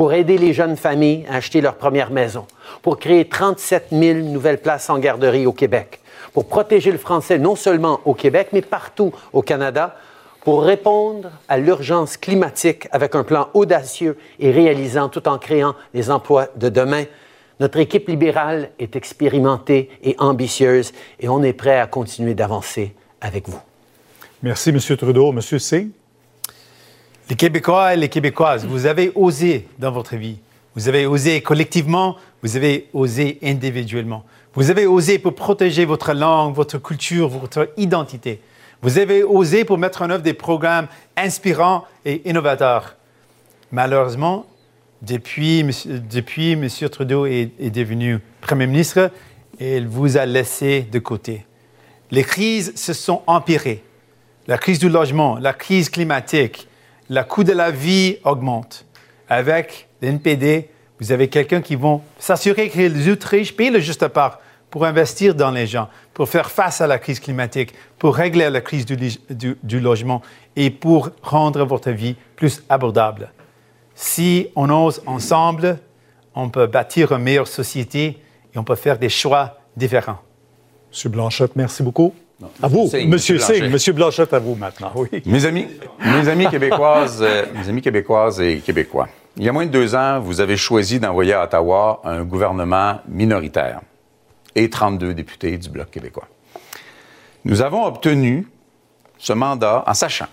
pour aider les jeunes familles à acheter leur première maison, pour créer 37 000 nouvelles places en garderie au Québec, pour protéger le français non seulement au Québec, mais partout au Canada, pour répondre à l'urgence climatique avec un plan audacieux et réalisant tout en créant les emplois de demain. Notre équipe libérale est expérimentée et ambitieuse et on est prêt à continuer d'avancer avec vous. Merci, M. Trudeau. M. C. Les Québécois et les Québécoises, vous avez osé dans votre vie. Vous avez osé collectivement, vous avez osé individuellement. Vous avez osé pour protéger votre langue, votre culture, votre identité. Vous avez osé pour mettre en œuvre des programmes inspirants et innovateurs. Malheureusement, depuis, depuis M. Trudeau est, est devenu Premier ministre, il vous a laissé de côté. Les crises se sont empirées. La crise du logement, la crise climatique, le coût de la vie augmente. Avec l'NPD, vous avez quelqu'un qui va s'assurer que les ultra-riches payent le juste part pour investir dans les gens, pour faire face à la crise climatique, pour régler la crise du, logement et pour rendre votre vie plus abordable. Si on ose ensemble, on peut bâtir une meilleure société et on peut faire des choix différents. Monsieur Blanchette, merci beaucoup. À vous, Monsieur Singh. Monsieur Blanchette, à vous maintenant. Mes amis, mes amis québécoises, euh, mes amis québécoises et québécois. Il y a moins de deux ans, vous avez choisi d'envoyer à Ottawa un gouvernement minoritaire et 32 députés du Bloc québécois. Nous avons obtenu ce mandat en sachant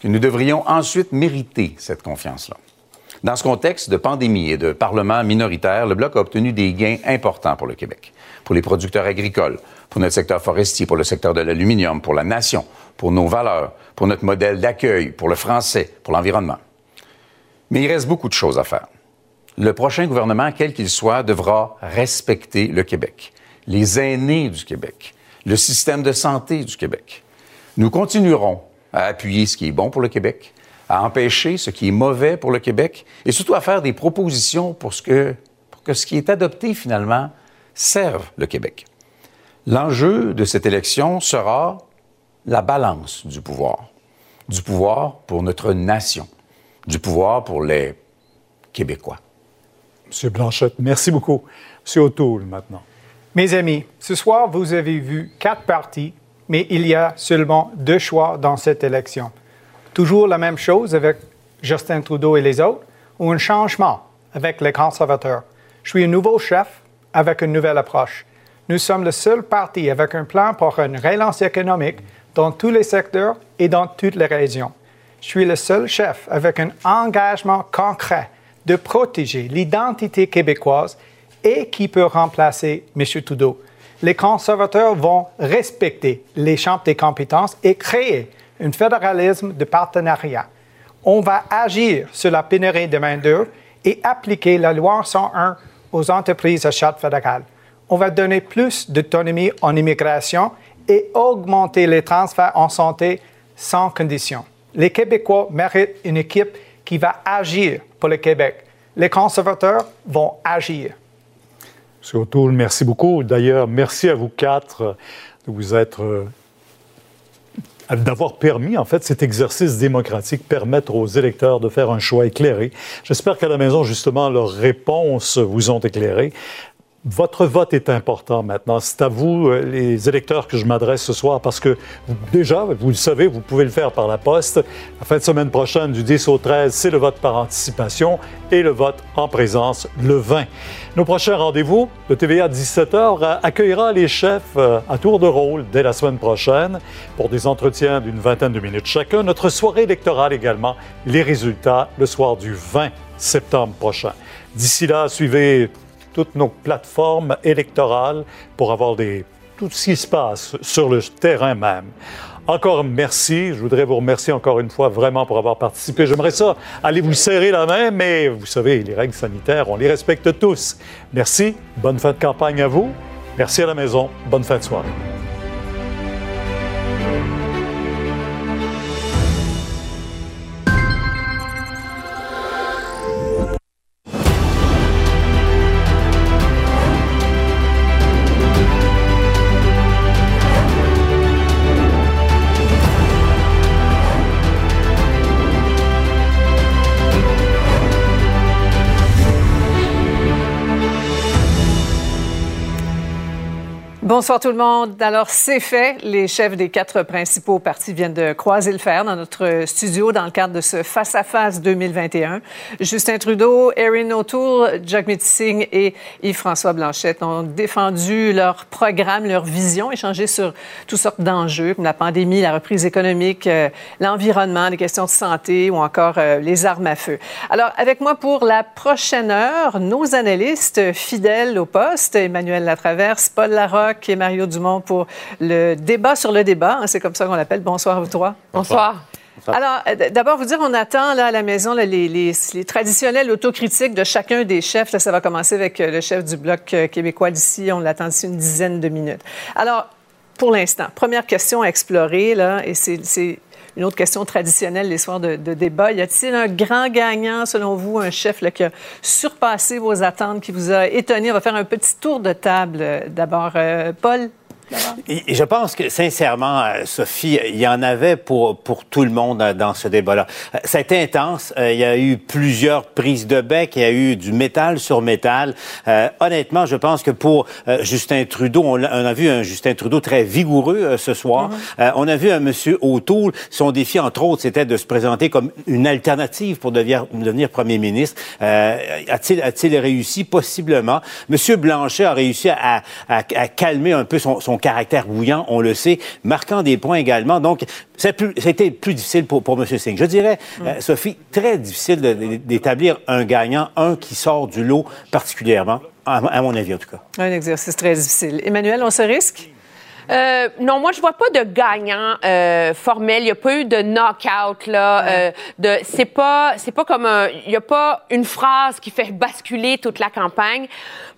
que nous devrions ensuite mériter cette confiance-là. Dans ce contexte de pandémie et de parlement minoritaire, le Bloc a obtenu des gains importants pour le Québec, pour les producteurs agricoles, pour notre secteur forestier, pour le secteur de l'aluminium, pour la nation, pour nos valeurs, pour notre modèle d'accueil, pour le français, pour l'environnement. Mais il reste beaucoup de choses à faire le prochain gouvernement, quel qu'il soit, devra respecter le Québec, les aînés du Québec, le système de santé du Québec. Nous continuerons à appuyer ce qui est bon pour le Québec, à empêcher ce qui est mauvais pour le Québec et surtout à faire des propositions pour, que, pour que ce qui est adopté finalement serve le Québec. L'enjeu de cette élection sera la balance du pouvoir. Du pouvoir pour notre nation, du pouvoir pour les Québécois. Monsieur Blanchette, merci beaucoup. Monsieur O'Toole, maintenant. Mes amis, ce soir, vous avez vu quatre partis, mais il y a seulement deux choix dans cette élection. Toujours la même chose avec Justin Trudeau et les autres, ou un changement avec les conservateurs. Je suis un nouveau chef avec une nouvelle approche. Nous sommes le seul parti avec un plan pour une relance économique dans tous les secteurs et dans toutes les régions. Je suis le seul chef avec un engagement concret de protéger l'identité québécoise et qui peut remplacer M. Trudeau. Les conservateurs vont respecter les champs des compétences et créer un fédéralisme de partenariat. On va agir sur la pénurie de main-d'œuvre et appliquer la loi 101 aux entreprises à charte fédérale. On va donner plus d'autonomie en immigration et augmenter les transferts en santé sans condition. Les Québécois méritent une équipe qui va agir pour le Québec. Les conservateurs vont agir. M. O'Toole, merci beaucoup. D'ailleurs, merci à vous quatre de vous être euh, d'avoir permis, en fait, cet exercice démocratique, permettre aux électeurs de faire un choix éclairé. J'espère qu'à la maison, justement, leurs réponses vous ont éclairé. Votre vote est important maintenant. C'est à vous, euh, les électeurs, que je m'adresse ce soir parce que déjà, vous le savez, vous pouvez le faire par la poste. La fin de semaine prochaine, du 10 au 13, c'est le vote par anticipation et le vote en présence le 20. Nos prochains rendez-vous, le TVA 17h accueillera les chefs euh, à tour de rôle dès la semaine prochaine pour des entretiens d'une vingtaine de minutes chacun. Notre soirée électorale également, les résultats le soir du 20 septembre prochain. D'ici là, suivez toutes nos plateformes électorales pour avoir des, tout ce qui se passe sur le terrain même. Encore merci. Je voudrais vous remercier encore une fois vraiment pour avoir participé. J'aimerais ça aller vous serrer la main, mais vous savez, les règles sanitaires, on les respecte tous. Merci. Bonne fin de campagne à vous. Merci à la maison. Bonne fin de soirée. Bonsoir tout le monde. Alors, c'est fait. Les chefs des quatre principaux partis viennent de croiser le fer dans notre studio dans le cadre de ce face-à-face 2021. Justin Trudeau, Erin O'Toole, Jagmeet Singh et Yves-François Blanchette ont défendu leur programme, leur vision, échangé sur toutes sortes d'enjeux comme la pandémie, la reprise économique, euh, l'environnement, les questions de santé ou encore euh, les armes à feu. Alors, avec moi pour la prochaine heure, nos analystes fidèles au poste, Emmanuel Latraverse, Paul Larocque, et Mario Dumont pour le débat sur le débat. Hein, c'est comme ça qu'on l'appelle. Bonsoir à vous trois. Bonsoir. Alors, euh, d'abord, vous dire, on attend là, à la maison les, les, traditionnelles autocritiques de chacun des chefs. Là, ça va commencer avec euh, le chef du Bloc euh, québécois d'ici. On l'attend d'ici une dizaine de minutes. Alors, pour l'instant, première question à explorer, là, et c'est une autre question traditionnelle les soirs de, débat. Y a-t-il un grand gagnant, selon vous, un chef qui a surpassé vos attentes, qui vous a étonné? On va faire un petit tour de table. D'abord, euh, Paul. Et je pense que, sincèrement, euh, Sophie, il y en avait pour, pour tout le monde euh, dans ce débat-là. Euh, ça a été intense. Il y a eu plusieurs prises de bec. Il y a eu du métal sur métal. honnêtement, je pense que pour Justin Trudeau, on a, vu un Justin Trudeau très vigoureux ce soir. Mm-hmm. on a vu un monsieur O'Toole. Son défi, entre autres, c'était de se présenter comme une alternative pour devenir, devenir premier ministre. a-t-il, a-t-il réussi? Possiblement. Monsieur Blanchet a réussi à, à, à calmer un peu son, son caractère bouillant, on le sait, marquant des points également. Donc, c'était plus difficile pour, pour M. Singh. Je dirais, mm. euh, Sophie, très difficile d'établir un gagnant, un qui sort du lot particulièrement, à, à mon avis en tout cas. Un exercice très difficile. Emmanuel, on se risque? Euh, non, moi je vois pas de gagnant euh, formel. Il y a pas eu de knockout là. Euh, de, c'est pas, c'est pas comme un, il y a pas une phrase qui fait basculer toute la campagne.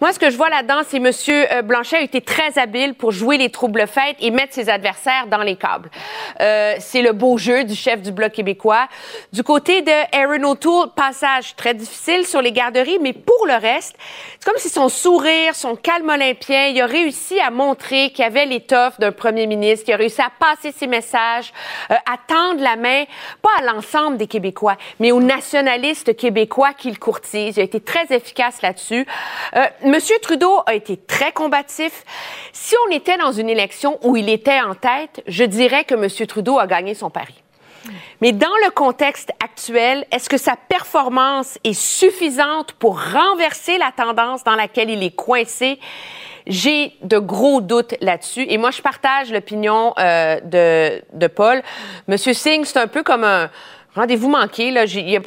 Moi, ce que je vois là-dedans, c'est Monsieur euh, Blanchet a été très habile pour jouer les troubles fêtes et mettre ses adversaires dans les câbles. Euh, c'est le beau jeu du chef du bloc québécois. Du côté de Aaron O'Toole, passage très difficile sur les garderies, mais pour le reste, c'est comme si son sourire, son calme olympien, il a réussi à montrer qu'il avait l'état d'un premier ministre qui a réussi à passer ses messages, euh, à tendre la main, pas à l'ensemble des Québécois, mais aux nationalistes québécois qu'il courtise. Il a été très efficace là-dessus. Euh, Monsieur Trudeau a été très combatif. Si on était dans une élection où il était en tête, je dirais que Monsieur Trudeau a gagné son pari. Mais dans le contexte actuel, est-ce que sa performance est suffisante pour renverser la tendance dans laquelle il est coincé? J'ai de gros doutes là-dessus. Et moi, je partage l'opinion euh, de, de Paul. Monsieur Singh, c'est un peu comme un rendez-vous manqué. Là, j'ai,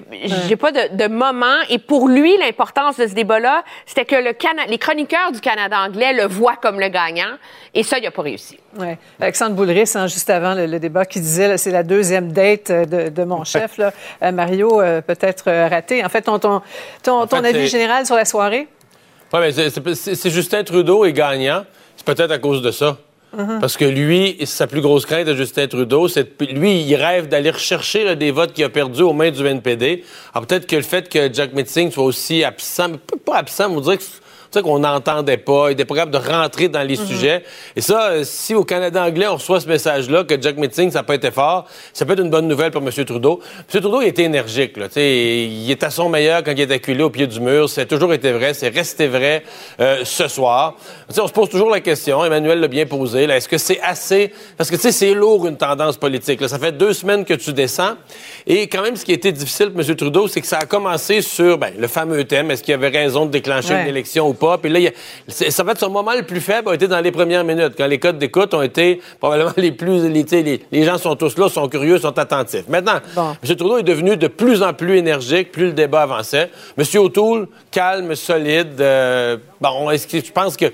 pas de, de, moment. Et pour lui, l'importance de ce débat-là, c'était que le les chroniqueurs du Canada anglais le voient comme le gagnant. Et ça, il a pas réussi. Ouais. Alexandre Boulris, hein, juste avant le, débat, qui disait c'est la deuxième date euh, de, de mon chef. Là. Euh, Mario, peut-être raté. En fait, ton, ton, ton, ton avis général sur la soirée? Oui, mais c'est Justin Trudeau est gagnant. C'est peut-être à cause de ça. Uh-huh. Parce que lui, sa plus grosse crainte de Justin Trudeau, c'est lui, il rêve d'aller rechercher des votes qu'il a perdus aux mains du NPD. Alors peut-être que le fait que Jack Metzing soit aussi absent, pas absent, on dirait que qu'on n'entendait pas, il était pas capable de rentrer dans les mhm. sujets. Et ça, euh, si au Canada anglais, on reçoit ce message-là, que Jack Metzing, ça n'a pas été fort, ça peut être une bonne nouvelle pour M. Trudeau. M. Trudeau, il était énergique. Là, il est à son meilleur quand il est acculé au pied du mur. C'est toujours été vrai, c'est resté vrai euh, ce soir. on se pose toujours la question, Emmanuel l'a bien posé, est-ce que c'est assez... Parce que c'est lourd une tendance politique. Là. Ça fait deux semaines que tu descends. Et quand même, ce qui a été difficile pour M. Trudeau, c'est que ça a commencé sur ben, le fameux thème, est-ce qu'il avait raison de déclencher une élection ou pas? Puis là, ça va être son moment le plus faible a été dans les premières minutes, quand les codes d'écoute ont été probablement les plus. Les, les, gens sont tous là, sont curieux, sont attentifs. Maintenant, M. Trudeau est devenu de plus en plus énergique, plus le débat avançait. M. O'Toole, calme, solide. Euh, bon, est-ce que je pense que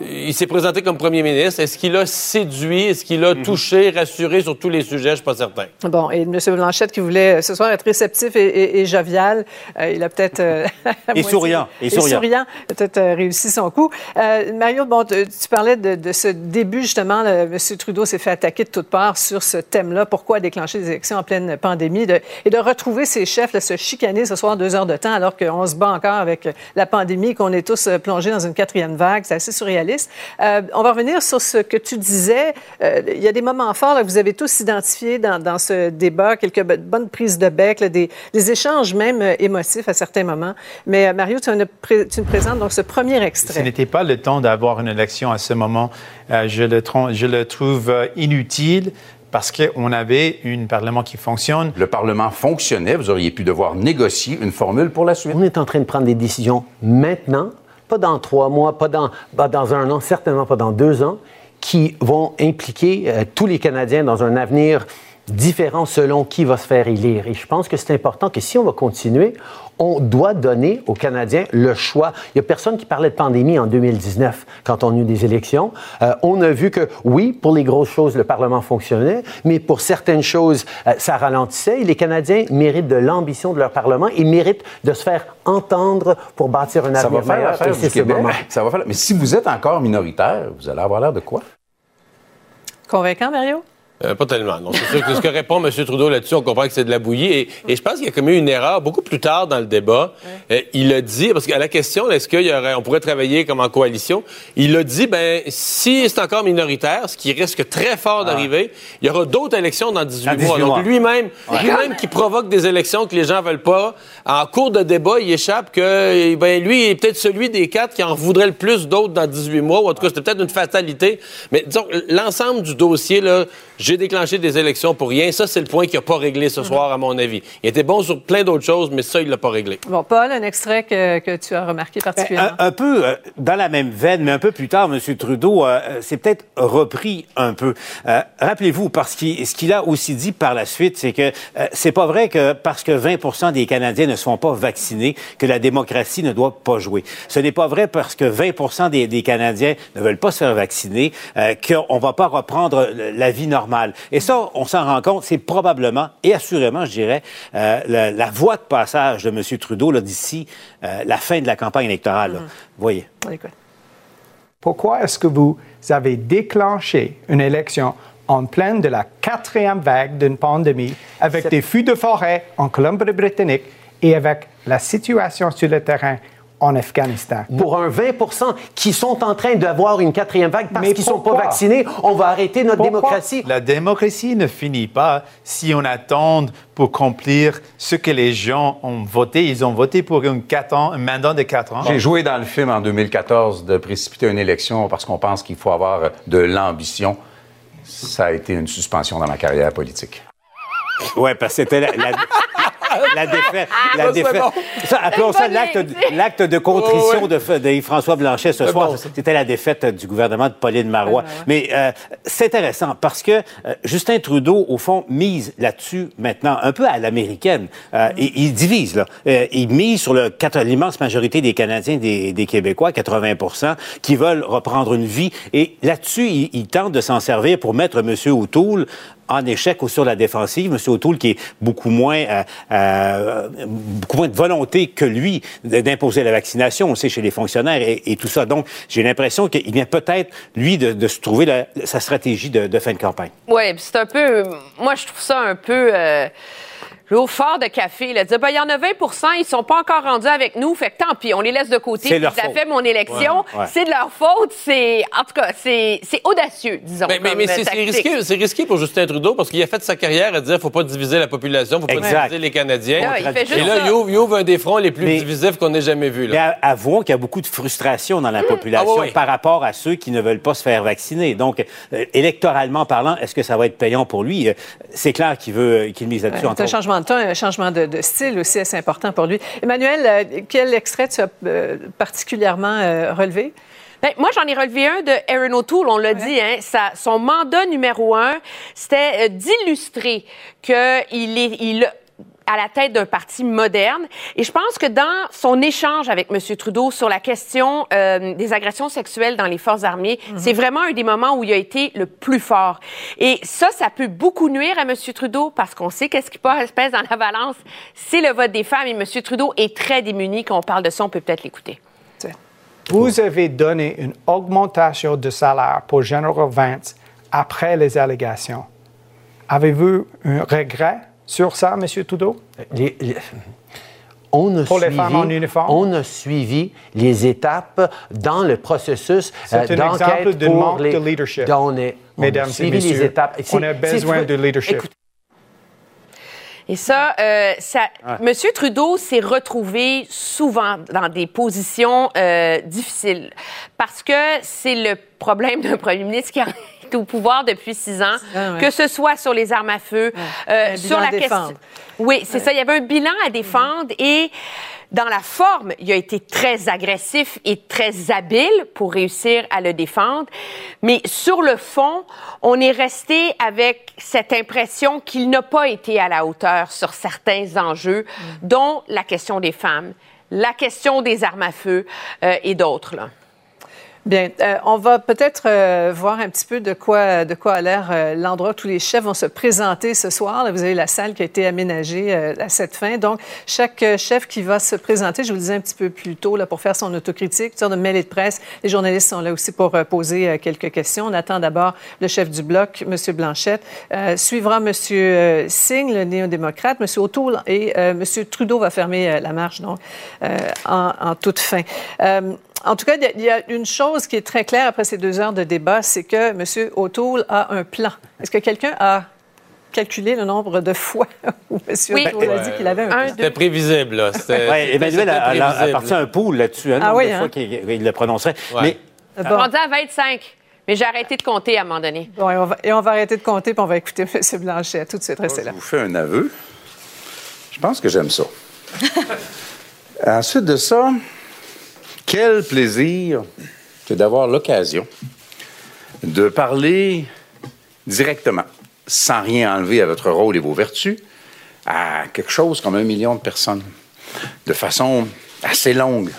il s'est présenté comme premier ministre. Est-ce qu'il a séduit? Est-ce qu'il a mhm. touché, rassuré sur tous les sujets? Je ne suis pas certain. Bon, et M. Blanchette, qui voulait euh, ce soir être réceptif et, jovial, euh, il a peut-être... Euh, et souriant. Et souriant. peut-être réussi son coup. Mario, bon, tu, parlais de, ce début, justement. M. Trudeau s'est fait attaquer de toutes parts sur ce thème-là. Pourquoi déclencher des élections en pleine pandémie? et de retrouver ses chefs, se chicaner ce soir deux heures de temps alors qu'on se bat encore avec la pandémie, qu'on est tous plongés dans une quatrième vague. C'est assez surréaliste réaliste. Euh, on va revenir sur ce que tu disais. Euh, il y a des moments forts que vous avez tous identifiés dans, dans, ce débat, quelques bonnes prises de bec, là, des, des, échanges même euh, émotifs à certains moments. Mais euh, Mario, tu, nous présentes donc ce premier extrait. Ce n'était pas le temps d'avoir une élection à ce moment. Euh, je, le, je le trouve inutile parce qu'on avait un Parlement qui fonctionne. Le Parlement fonctionnait, vous auriez pu devoir négocier une formule pour la suite. On est en train de prendre des décisions maintenant, pas dans trois mois, pas dans, pas dans un an, certainement pas dans deux ans, qui vont impliquer euh, tous les Canadiens dans un avenir différent selon qui va se faire élire. Et je pense que c'est important que si on va continuer, on doit donner aux Canadiens le choix. Il n'y a personne qui parlait de pandémie en 2019 quand on a eu des élections. Euh, on a vu que, oui, pour les grosses choses, le Parlement fonctionnait, mais pour certaines choses, euh, ça ralentissait. Et les Canadiens méritent de l'ambition de leur Parlement et méritent de se faire entendre pour bâtir un avenir ça va meilleur. Moment. Ça va faire. Mais si vous êtes encore minoritaire, vous allez avoir l'air de quoi? Convaincant, Mario? Euh, pas tellement. Non, c'est sûr que ce que répond M. Trudeau là-dessus, on comprend que c'est de la bouillie. Et, et je pense qu'il a commis une erreur beaucoup plus tard dans le débat. Ouais. Euh, il a dit, parce qu'à la question, est-ce qu'on pourrait travailler comme en coalition, il a dit, ben si c'est encore minoritaire, ce qui risque très fort d'arriver, ah. il y aura d'autres élections dans 18, dans 18 mois. mois. Donc lui-même, ouais. lui-même qui provoque des élections que les gens veulent pas, en cours de débat, il échappe que, ben lui, il est peut-être celui des quatre qui en voudrait le plus d'autres dans 18 mois, ou en tout cas, c'était peut-être une fatalité. Mais disons, l'ensemble du dossier, là, j'ai déclenché des élections pour rien. Ça, c'est le point qu'il n'a pas réglé ce soir, à mon avis. Il était bon sur plein d'autres choses, mais ça, il ne l'a pas réglé. Bon, Paul, un extrait que, que tu as remarqué particulièrement. Un, un peu euh, dans la même veine, mais un peu plus tard, M. Trudeau euh, s'est peut-être repris un peu. Euh, Rappelez-vous, parce qu'il ce qu'il a aussi dit par la suite, c'est que c'est pas vrai que parce que 20% des Canadiens ne sont pas vaccinés, que la démocratie ne doit pas jouer. Ce n'est pas vrai parce que 20 des, des, Canadiens ne veulent pas se faire vacciner, qu'on ne va pas reprendre la vie normale. Et ça, on s'en rend compte, c'est probablement et assurément, je dirais, euh, la, la, voie de passage de M. Trudeau d'ici euh, la fin de la campagne électorale. Là. Mm. Voyez. Pourquoi est-ce que vous avez déclenché une élection en pleine de la quatrième vague d'une pandémie avec des feux de forêt en Colombie-Britannique et avec la situation sur le terrain en Afghanistan. Pour un 20 qui sont en train d'avoir une quatrième vague parce qu'ils ne sont pas vaccinés, on va arrêter notre pourquoi? démocratie. La démocratie ne finit pas si on attend pour accomplir ce que les gens ont voté. Ils ont voté pour une quatre ans, un mandat de quatre ans. J'ai joué dans le film en 2014 de précipiter une élection parce qu'on pense qu'il faut avoir de l'ambition. Ça a été une suspension dans ma carrière politique. Oui, parce que c'était la, la, la, défaite. La Ça, défaite. bon. Ça, appelons ça l'acte de contrition Ouais, de, de François Blanchet ce soir. bon. C'était la défaite du gouvernement de Pauline Marois. Mais euh, c'est intéressant parce que euh, Justin Trudeau, au fond, mise là-dessus maintenant, un peu à l'américaine. Euh, il, il divise, là. Euh, il mise sur le quatre- l'immense majorité des Canadiens, des, des Québécois, 80% qui veulent reprendre une vie. Et là-dessus, il, il tente de s'en servir pour mettre M. O'Toole en échec ou sur la défensive. M. O'Toole qui est beaucoup moins, euh, euh, beaucoup moins de volonté que lui d'imposer la vaccination, on sait, chez les fonctionnaires et, tout ça. Donc, j'ai l'impression qu'il vient peut-être, lui, de, se trouver sa stratégie de, de fin de campagne. Oui, c'est un peu. Moi, je trouve ça un peu. Euh, L'eau fort de café, là, dire, ben, il y en a 20% ils sont pas encore rendus avec nous, fait que tant pis, on les laisse de côté. C'est leur ça faute. fait mon élection. Ouais, ouais. C'est de leur faute. C'est, en tout cas, c'est, c'est audacieux, disons. Mais, mais, mais euh, c'est risqué, c'est risqué pour Justin Trudeau parce qu'il a fait sa carrière à dire faut pas diviser la population, faut pas Exact. diviser les Canadiens. Là, il fait juste Et là, il ouvre, il ouvre un des fronts les plus Mais- divisifs qu'on ait jamais vus. Mais Là. a- avouons qu'il y a beaucoup de frustration dans la population Ah oui, oui. par rapport à ceux qui ne veulent pas se faire vacciner. Donc, euh, électoralement parlant, est-ce que ça va être payant pour lui? Euh, C'est clair qu'il veut qu'il mise là-dessus. Ouais, entre c'est un changement de style aussi assez important pour lui. Emmanuel, euh, quel extrait tu as euh, particulièrement euh, relevé? Ben, moi, j'en ai relevé un de Aaron O'Toole, on l'a dit. Hein, son mandat numéro un, c'était d'illustrer qu'il est, il à la tête d'un parti moderne. Et je pense que dans son échange avec M. Trudeau sur la question euh, des agressions sexuelles dans les forces armées, c'est vraiment un des moments où il a été le plus fort. Et ça, ça peut beaucoup nuire à M. Trudeau parce qu'on sait qu'est-ce qui pèse dans la balance, c'est le vote des femmes. Et M. Trudeau est très démuni. Quand on parle de ça, on peut peut-être l'écouter. Vous avez donné une augmentation de salaire pour General Vance après les allégations. Avez-vous un regret sur ça, M. Trudeau? Les- les- on a, Pour les suivi, femmes en uniforme? on a suivi les étapes dans le processus C'est un d'enquête exemple de manque les... de leadership. on, est, on a Mesdames et suivi messieurs, les étapes. on C'est- a besoin de leadership. Écoute, Et ça, euh, ça M. Trudeau s'est retrouvé souvent dans des positions euh, difficiles parce que c'est le problème d'un premier ministre qui est au pouvoir depuis six ans, Ah ouais. que ce soit sur les armes à feu, euh, sur la question. Oui, c'est ça. Il y avait un bilan à défendre et dans la forme, il a été très agressif et très habile pour réussir à le défendre. Mais sur le fond, on est resté avec cette impression qu'il n'a pas été à la hauteur sur certains enjeux, dont la question des femmes, la question des armes à feu euh, et d'autres. Bien, euh, on va peut-être euh, voir un petit peu de quoi, de quoi a l'air euh, l'endroit où tous les chefs vont se présenter ce soir. Vous avez la salle qui a été aménagée à cette fin. Donc, chaque chef qui va se présenter, je vous le disais un petit peu plus tôt, là, pour faire son autocritique, sorte de mêlée de presse. Les journalistes sont là aussi pour poser quelques questions. On attend d'abord le chef du bloc, M. Blanchette. Suivra M. Singh, le néo-démocrate, M. O'Toole et M. Trudeau va fermer la marche, donc, en toute fin. En tout cas, il y a- il y, a une chose qui est très claire après ces deux heures de débat, c'est que M. O'Toole a un plan. Est-ce que quelqu'un a calculé le nombre de fois où M. Oui. O'Toole a dit qu'il avait un plan? Un, C'était prévisible, là. C'était- Emmanuel a, a- a prévisible. parti un pool là-dessus, hein, Ah nombre oui, de hein? fois qu'il il le prononcerait. Ouais. Mais Bon. rendu à 25. Mais j'ai arrêté de compter à un moment donné. Bon, et, on va, et on va arrêter de compter, puis on va écouter M. Blanchet. Tout de suite, restez Je là. vous fais un aveu. Je pense que j'aime ça. Ensuite de ça, quel plaisir que d'avoir l'occasion de parler directement, sans rien enlever à votre rôle et vos vertus, à quelque chose comme un million de personnes, de façon assez longue,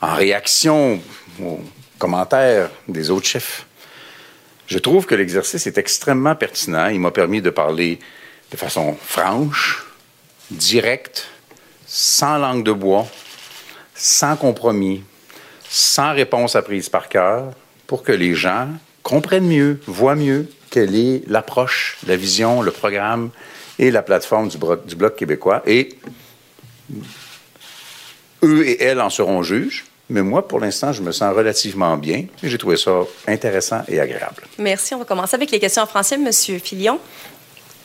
en réaction aux commentaires des autres chefs. Je trouve que l'exercice est extrêmement pertinent. Il m'a permis de parler de façon franche, directe, sans langue de bois, sans compromis, sans réponse apprise par cœur, pour que les gens comprennent mieux, voient mieux quelle est l'approche, la vision, le programme et la plateforme du, Bloc québécois. Et eux et elles en seront juges. Mais moi, pour l'instant, je me sens relativement bien j'ai trouvé ça intéressant et agréable. Merci. On va commencer avec les questions en français. Monsieur Filion.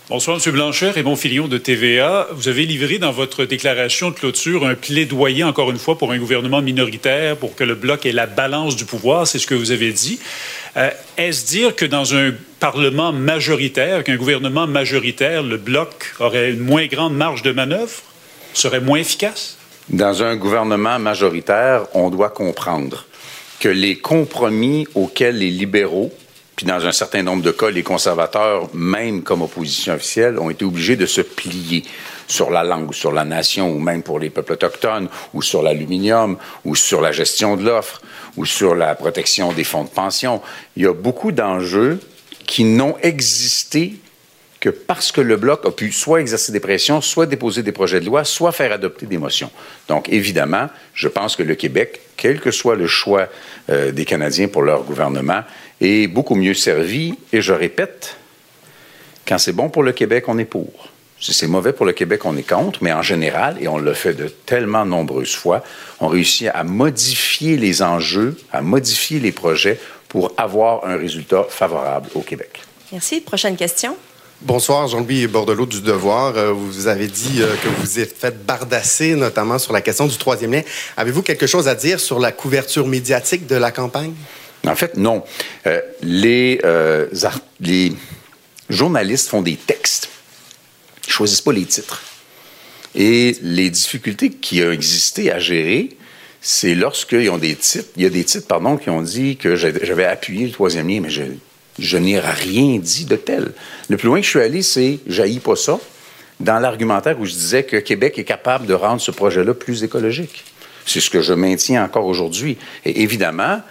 Bonsoir, M. Blanchard et mon Filion de TVA. Vous avez livré dans votre déclaration de clôture un plaidoyer, encore une fois, pour un gouvernement minoritaire, pour que le Bloc ait la balance du pouvoir. C'est ce que vous avez dit. Euh, Est-ce dire que dans un Parlement majoritaire, qu'un gouvernement majoritaire, le Bloc aurait une moins grande marge de manœuvre, serait moins efficace? Dans un gouvernement majoritaire, on doit comprendre que les compromis auxquels les libéraux, puis dans un certain nombre de cas, les conservateurs, même comme opposition officielle, ont été obligés de se plier sur la langue, sur la nation, ou même pour les peuples autochtones, ou sur l'aluminium, ou sur la gestion de l'offre, ou sur la protection des fonds de pension. Il y a beaucoup d'enjeux qui n'ont existé que parce que le Bloc a pu soit exercer des pressions, soit déposer des projets de loi, soit faire adopter des motions. Donc, évidemment, je pense que le Québec, quel que soit le choix euh, des Canadiens pour leur gouvernement, est beaucoup mieux servi. Et je répète, quand c'est bon pour le Québec, on est pour. Si c'est mauvais pour le Québec, on est contre, mais en général, et on le fait de tellement nombreuses fois, on réussit à modifier les enjeux, à modifier les projets pour avoir un résultat favorable au Québec. Merci. Prochaine question. Bonsoir, Jean-Louis Bordelot du Devoir. Euh, Vous avez dit euh, que vous êtes fait bardasser, notamment sur la question du troisième lien. Avez-vous quelque chose à dire sur la couverture médiatique de la campagne? En fait, non. Euh, les, euh, les journalistes font des textes. Ils choisissent pas les titres. Et les difficultés qui ont existé à gérer, c'est lorsqu'ils ont des titres, il y a des titres, pardon, qui ont dit que j'avais appuyé le troisième lien, mais je, n'ai rien dit de tel. Le plus loin que je suis allé, c'est jaillis pas ça, dans l'argumentaire où je disais que Québec est capable de rendre ce projet-là plus écologique. C'est ce que je maintiens encore aujourd'hui. Et évidemment,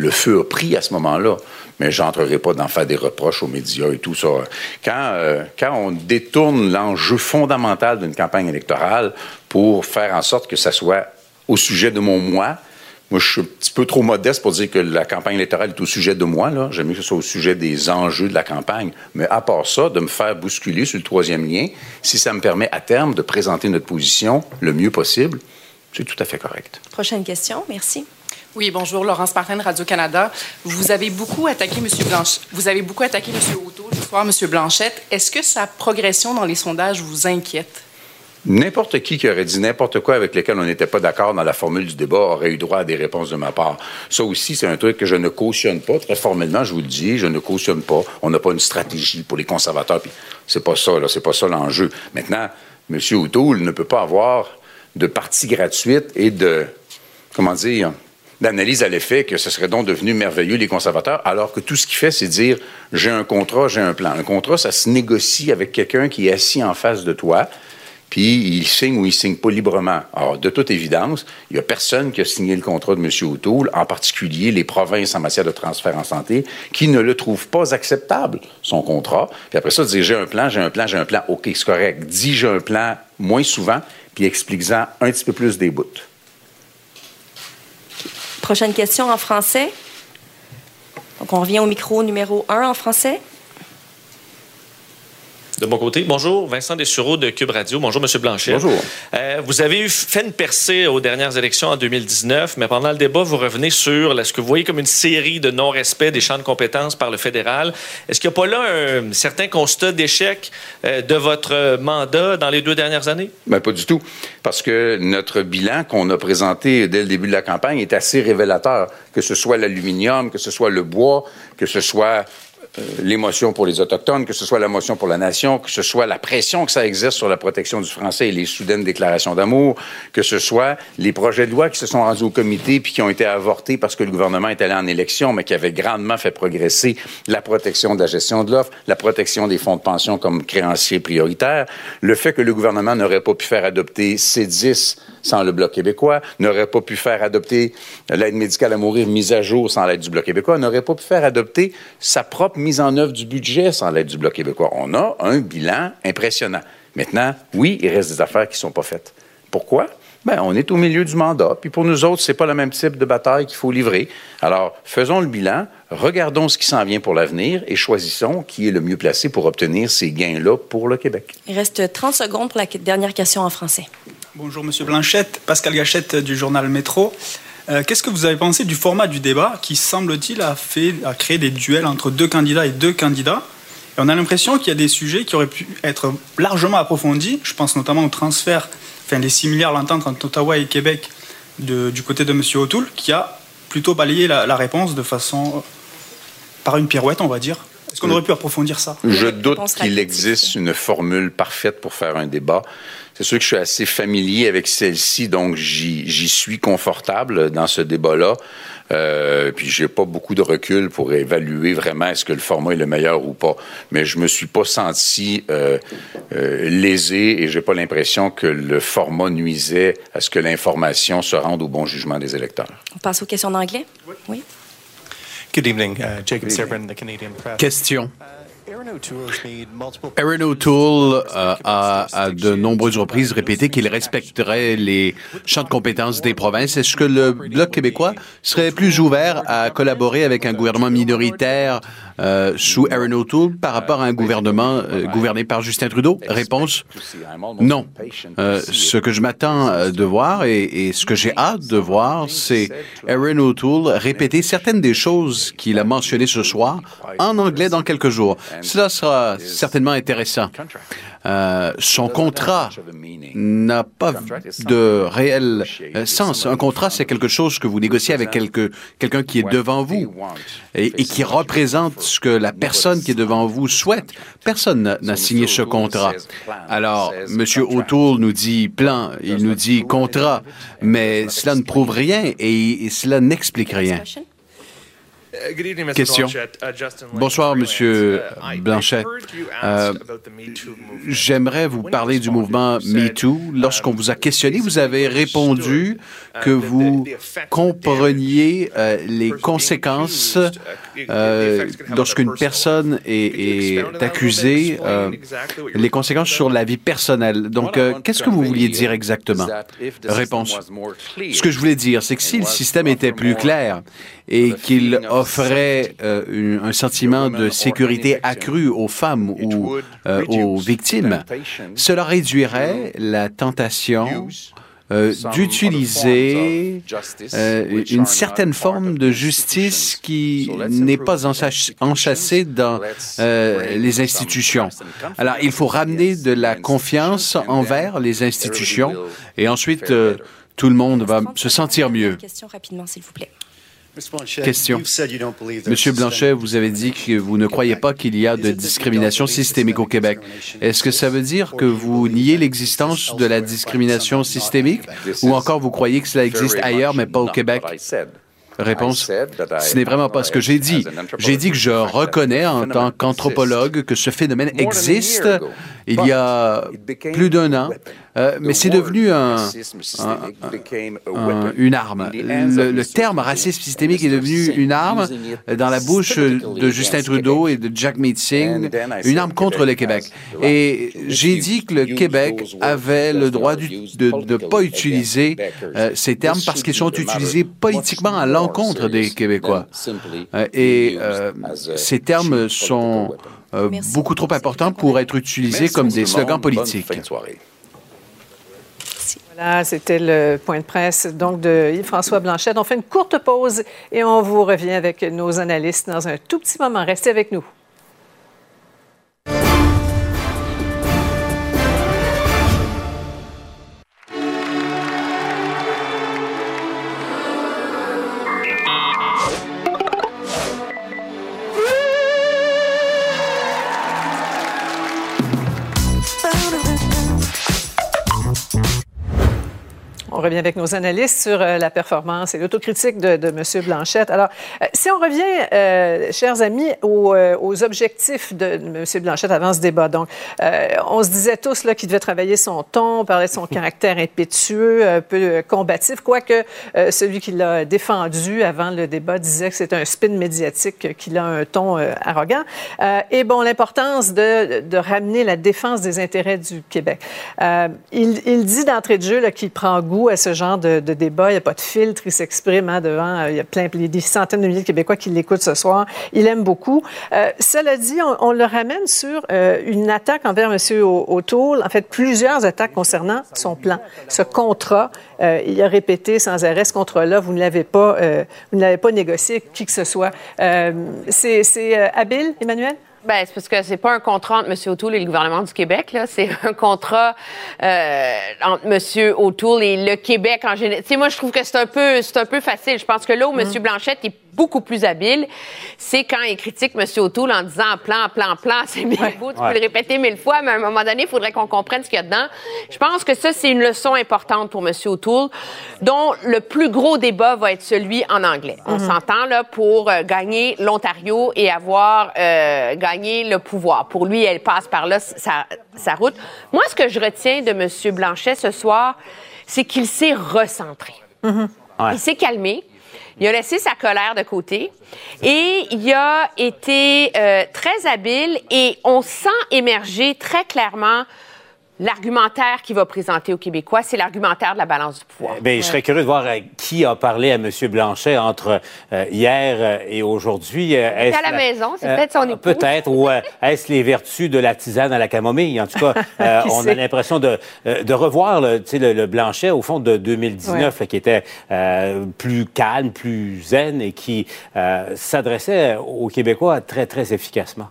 le feu a pris à ce moment-là. Mais j'entrerai pas d'en faire des reproches aux médias et tout ça. Quand, euh, quand on détourne l'enjeu fondamental d'une campagne électorale pour faire en sorte que ça soit au sujet de mon moi, moi, je suis un petit peu trop modeste pour dire que la campagne électorale est au sujet de moi. Là. J'aime mieux que ce soit au sujet des enjeux de la campagne. Mais à part ça, de me faire bousculer sur le troisième lien, si ça me permet à terme de présenter notre position le mieux possible, c'est tout à fait correct. Prochaine question, merci. Oui, bonjour, Laurence Martin Radio-Canada. Vous avez beaucoup attaqué M. Blanchette. Vous avez beaucoup attaqué M. Auto ce soir, M. Blanchette. Est-ce que sa progression dans les sondages vous inquiète? N'importe qui qui aurait dit n'importe quoi avec lequel on n'était pas d'accord dans la formule du débat aurait eu droit à des réponses de ma part. Ça aussi, c'est un truc que je ne cautionne pas. Très formellement, je vous le dis, je ne cautionne pas. On n'a pas une stratégie pour les conservateurs. Puis c'est pas ça, là. C'est pas ça l'enjeu. Maintenant, M. O'Toole ne peut pas avoir de partie gratuite et de, comment dire, d'analyse à l'effet que ce serait donc devenu merveilleux les conservateurs, alors que tout ce qu'il fait, c'est dire j'ai un contrat, j'ai un plan. Un contrat, ça se négocie avec quelqu'un qui est assis en face de toi puis il signe ou il signe pas librement. Alors, de toute évidence, il n'y a personne qui a signé le contrat de M. O'Toole, en particulier les provinces en matière de transfert en santé, qui ne le trouvent pas acceptable, son contrat. Puis après ça, dire j'ai un plan, j'ai un plan, j'ai un plan, OK, c'est correct. Dis j'ai un plan moins souvent, puis explique-en un petit peu plus des bouts. Prochaine question en français. Donc, on revient au micro numéro 1 en français. De mon côté, bonjour, Vincent Dessureau de Cube Radio. Bonjour, M. Blanchet. Bonjour. Euh, vous avez eu fait une percée aux dernières élections en 2019, mais pendant le débat, vous revenez sur ce que vous voyez comme une série de non-respect des champs de compétences par le fédéral. Est-ce qu'il n'y a pas là un certain constat d'échec euh, de votre mandat dans les deux dernières années? Bien, pas du tout. Parce que notre bilan qu'on a présenté dès le début de la campagne est assez révélateur. Que ce soit l'aluminium, que ce soit le bois, que ce soit l'émotion pour les Autochtones, que ce soit la motion pour la nation, que ce soit la pression que ça exerce sur la protection du français et les soudaines déclarations d'amour, que ce soit les projets de loi qui se sont rendus au comité puis qui ont été avortés parce que le gouvernement est allé en élection, mais qui avaient grandement fait progresser la protection de la gestion de l'offre, la protection des fonds de pension comme créanciers prioritaires, le fait que le gouvernement n'aurait pas pu faire adopter C10 sans le Bloc québécois, n'aurait pas pu faire adopter l'aide médicale à mourir mise à jour sans l'aide du Bloc québécois, n'aurait pas pu faire adopter sa propre mise en œuvre du budget sans l'aide du Bloc québécois. On a un bilan impressionnant. Maintenant, oui, il reste des affaires qui ne sont pas faites. Pourquoi? Bien, on est au milieu du mandat. Puis pour nous autres, ce n'est pas le même type de bataille qu'il faut livrer. Alors, faisons le bilan, regardons ce qui s'en vient pour l'avenir et choisissons qui est le mieux placé pour obtenir ces gains-là pour le Québec. Il reste 30 secondes pour la dernière question en français. Bonjour, Monsieur Blanchette. Pascal Gachette du journal Métro. Euh, Qu'est-ce que vous avez pensé du format du débat qui, semble-t-il, a, fait, a créé des duels entre deux candidats et deux candidats? Et On a l'impression qu'il y a des sujets qui auraient pu être largement approfondis. Je pense notamment au transfert, enfin les 6 milliards, l'entente entre Ottawa et Québec de- du côté de M. O'Toole, qui a plutôt balayé la, la réponse de façon. euh, par une pirouette, on va dire. Est-ce qu'on aurait pu approfondir ça? Je doute qu'il existe une formule parfaite pour faire un débat. C'est sûr que je suis assez familier avec celle-ci, donc j'y suis confortable dans ce débat-là. Euh, puis j'ai pas beaucoup de recul pour évaluer vraiment est-ce que le format est le meilleur ou pas. Mais je me suis pas senti euh, euh, lésé et j'ai pas l'impression que le format nuisait à ce que l'information se rende au bon jugement des électeurs. On passe aux questions d'anglais? Oui. Good evening, uh, Jacob Severin, the Canadian Press. Question. Aaron O'Toole euh, a à de nombreuses reprises répété qu'il respecterait les champs de compétences des provinces. Est-ce que le Bloc québécois serait plus ouvert à collaborer avec un gouvernement minoritaire euh, sous Aaron O'Toole par rapport à un gouvernement euh, gouverné par Justin Trudeau? Réponse non. Ce que je m'attends de voir et, et ce que j'ai hâte de voir, c'est Aaron O'Toole répéter certaines des choses qu'il a mentionnées ce soir en anglais dans quelques jours. Cela sera certainement intéressant. Euh, son contrat n'a pas de réel sens. Un contrat, c'est quelque chose que vous négociez avec quelque- quelqu'un qui est devant vous et, et qui représente ce que la personne qui est devant vous souhaite. Personne n'a- n'a signé ce contrat. Alors, M. O'Toole nous dit plan, il nous dit contrat, mais cela ne prouve rien et, et cela n'explique rien. Uh, good evening, Mr. Question. Uh, Justin Lang, Bonsoir, Monsieur Uh, Blanchet. Euh. J'aimerais vous parler du mouvement MeToo. Lorsqu'on vous a questionné, vous avez répondu que vous compreniez euh, les conséquences euh, lorsqu'une personne est, est accusée, euh, les conséquences sur la vie personnelle. Donc, euh, qu'est-ce que vous vouliez dire exactement? Réponse. Ce que je voulais dire, c'est que si le système était plus clair et qu'il offrait un sentiment de sécurité accru aux femmes ou aux victimes, cela réduirait la tentation euh, d'utiliser euh, une certaine forme de justice qui n'est pas enchâssée dans euh, les institutions. Alors, il faut ramener de la confiance envers les institutions et ensuite, tout le monde va se sentir mieux. Question rapidement, s'il vous plaît? Question. Monsieur Blanchet, vous avez dit que vous ne croyez pas qu'il y a de discrimination systémique au Québec? Est-ce que ça veut dire que vous niez l'existence de la discrimination systémique? ou encore vous croyez que cela existe ailleurs mais pas au Québec? Réponse, ce n'est vraiment pas ce que j'ai dit. J'ai dit que je reconnais en tant qu'anthropologue que ce phénomène existe. il y a plus d'un an, euh, mais c'est devenu un, une arme. Le, terme racisme systémique est devenu une arme dans la bouche de Justin Trudeau et de Jack Meeting, une arme contre le Québec. Et j'ai dit que le Québec avait le droit de ne pas utiliser euh, ces termes parce qu'ils sont utilisés politiquement à l'encontre des Québécois. Euh, et ces termes sont beaucoup trop importants pour être utilisés comme des slogans politiques. Voilà, c'était le point de presse donc de Yves-François Blanchette. On fait une courte pause et on vous revient avec nos analystes dans un tout petit moment. Restez avec nous. On revient avec nos analystes sur euh, la performance et l'autocritique de, de M. Blanchette. Alors, euh, si on revient, euh, chers amis, aux, aux, objectifs de M. Blanchette avant ce débat. Donc, on se disait tous qu'il devait travailler son ton, parler de son caractère impétueux, un peu combatif, quoique celui qui l'a défendu avant le débat disait que c'est un spin médiatique, qu'il a un ton arrogant. et bon, l'importance de, de, ramener la défense des intérêts du Québec. il, il dit d'entrée de jeu qu'il prend goût à ce genre de, débat. Il n'y a pas de filtre. Il s'exprime hein, devant. Euh, il y a plein, des centaines de milliers de Québécois qui l'écoutent ce soir. Il aime beaucoup. Euh, cela dit, on, le ramène sur euh, une attaque envers M. O'Toole. En fait, plusieurs attaques concernant son plan, ce contrat. il a répété sans arrêt ce contrat-là. Vous ne l'avez pas, vous ne l'avez pas négocié qui que ce soit. C'est habile, Emmanuel? Ben, c'est parce que c'est pas un contrat entre M. O'Toole et le gouvernement du Québec, là. C'est un contrat euh, entre M. O'Toole et le Québec en général. Tu sais, moi, je trouve que c'est un peu, c'est un peu facile. Je pense que là où M. Blanchette est beaucoup plus habile, c'est quand il critique M. O'Toole en disant plan, plan, plan, c'est mille beau, tu peux le répéter mille fois, mais à un moment donné, il faudrait qu'on comprenne ce qu'il y a dedans. Je pense que ça, c'est une leçon importante pour M. O'Toole, dont le plus gros débat va être celui en anglais. On mhm. s'entend là pour euh, gagner l'Ontario et avoir euh, gagné le pouvoir. Pour lui, elle passe par là sa, sa route. Moi, ce que je retiens de M. Blanchet ce soir, c'est qu'il s'est recentré. Mhm. Il s'est calmé. Il a laissé sa colère de côté et il a été euh, très habile et on sent émerger très clairement l'argumentaire qu'il va présenter aux Québécois, c'est l'argumentaire de la balance du pouvoir. Bien, je serais curieux de voir euh, qui a parlé à M. Blanchet entre euh, hier euh, et aujourd'hui. est à la, maison, c'est peut-être son épouse. Peut-être, ou est-ce les vertus de la tisane à la camomille? En tout cas, on a l'impression de, de revoir le, le, Blanchet, au fond, de 2019, qui était plus calme, plus zen et qui s'adressait aux Québécois très, très efficacement.